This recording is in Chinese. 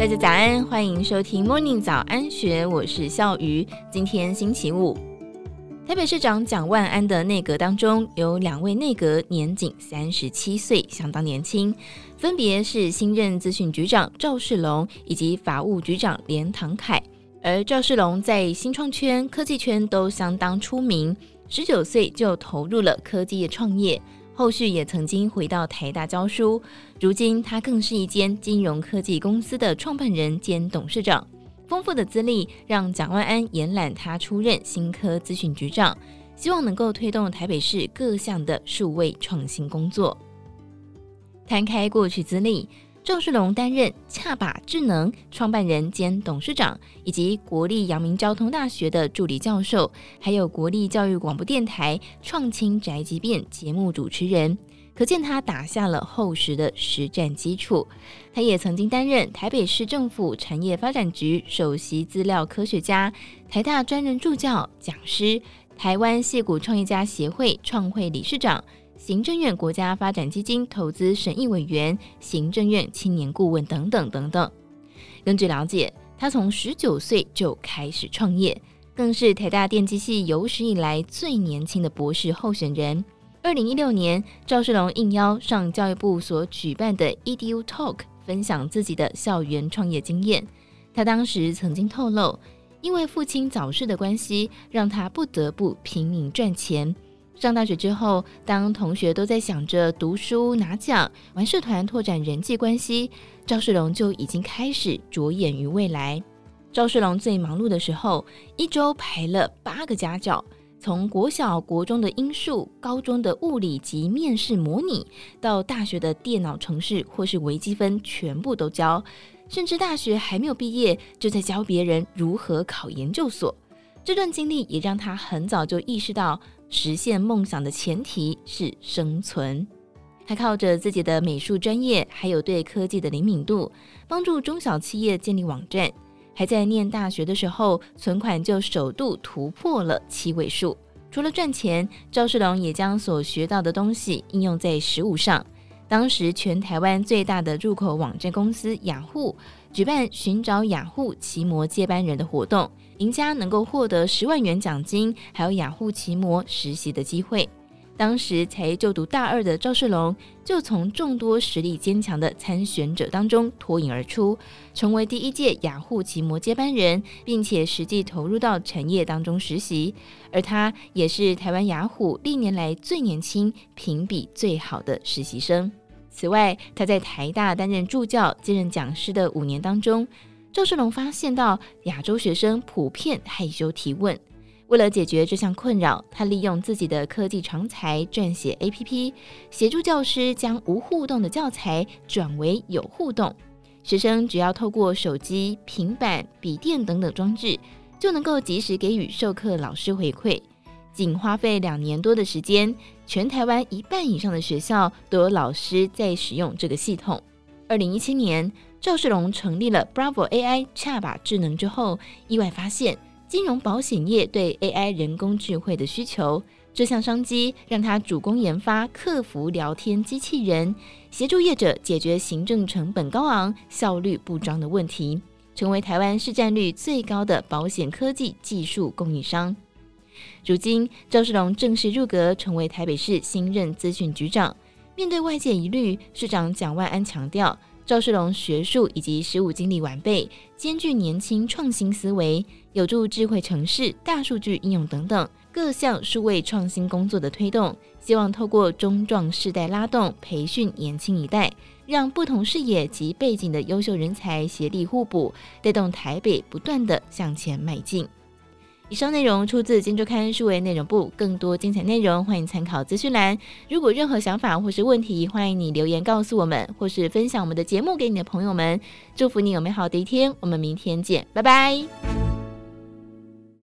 大家早安，欢迎收听 Morning 早安学，我是笑鱼。今天星期五，台北市长蒋万安的内阁当中有两位内阁年仅三十七岁，相当年轻，分别是新任资讯局长赵世龙以及法务局长连唐凯。而赵世龙在新创圈、科技圈都相当出名，十九岁就投入了科技业创业。后续也曾经回到台大教书，如今他更是一间金融科技公司的创办人兼董事长。丰富的资历让蒋万安延揽他出任新科资讯局长，希望能够推动台北市各项的数位创新工作。摊开过去资历。郑世龙担任恰把智能创办人兼董事长，以及国立阳明交通大学的助理教授，还有国立教育广播电台创青宅急便节目主持人，可见他打下了厚实的实战基础。他也曾经担任台北市政府产业发展局首席资料科学家、台大专任助教、讲师、台湾矽谷创业家协会创会理事长。行政院国家发展基金投资审议委员、行政院青年顾问等等等等。根据了解，他从十九岁就开始创业，更是台大电机系有史以来最年轻的博士候选人。二零一六年，赵世龙应邀上教育部所举办的 EDU Talk，分享自己的校园创业经验。他当时曾经透露，因为父亲早逝的关系，让他不得不拼命赚钱。上大学之后，当同学都在想着读书拿奖、玩社团拓展人际关系，赵世龙就已经开始着眼于未来。赵世龙最忙碌的时候，一周排了八个家教，从国小、国中的英数、高中的物理及面试模拟，到大学的电脑程式或是微积分，全部都教。甚至大学还没有毕业，就在教别人如何考研究所。这段经历也让他很早就意识到。实现梦想的前提是生存。他靠着自己的美术专业，还有对科技的灵敏度，帮助中小企业建立网站。还在念大学的时候，存款就首度突破了七位数。除了赚钱，赵世龙也将所学到的东西应用在实务上。当时，全台湾最大的入口网站公司雅虎举办寻找雅虎奇摩接班人的活动。赢家能够获得十万元奖金，还有雅虎奇摩实习的机会。当时才就读大二的赵世龙，就从众多实力坚强的参选者当中脱颖而出，成为第一届雅虎奇摩接班人，并且实际投入到产业当中实习。而他也是台湾雅虎历年来最年轻、评比最好的实习生。此外，他在台大担任助教、兼任讲师的五年当中。赵世龙发现到亚洲学生普遍害羞提问，为了解决这项困扰，他利用自己的科技长才撰写 APP，协助教师将无互动的教材转为有互动。学生只要透过手机、平板、笔电等等装置，就能够及时给予授课老师回馈。仅花费两年多的时间，全台湾一半以上的学校都有老师在使用这个系统。二零一七年。赵世龙成立了 Bravo AI 恰把智能之后，意外发现金融保险业对 AI 人工智慧的需求。这项商机让他主攻研发客服聊天机器人，协助业者解决行政成本高昂、效率不彰的问题，成为台湾市占率最高的保险科技技术供应商。如今，赵世龙正式入阁，成为台北市新任资讯局长。面对外界疑虑，市长蒋万安强调。赵世龙学术以及实务经历完备，兼具年轻创新思维，有助智慧城市、大数据应用等等各项数位创新工作的推动。希望透过中壮世代拉动、培训年轻一代，让不同视野及背景的优秀人才协力互补，带动台北不断地向前迈进。以上内容出自《金周刊》数位内容部，更多精彩内容欢迎参考资讯栏。如果任何想法或是问题，欢迎你留言告诉我们，或是分享我们的节目给你的朋友们。祝福你有美好的一天，我们明天见，拜拜。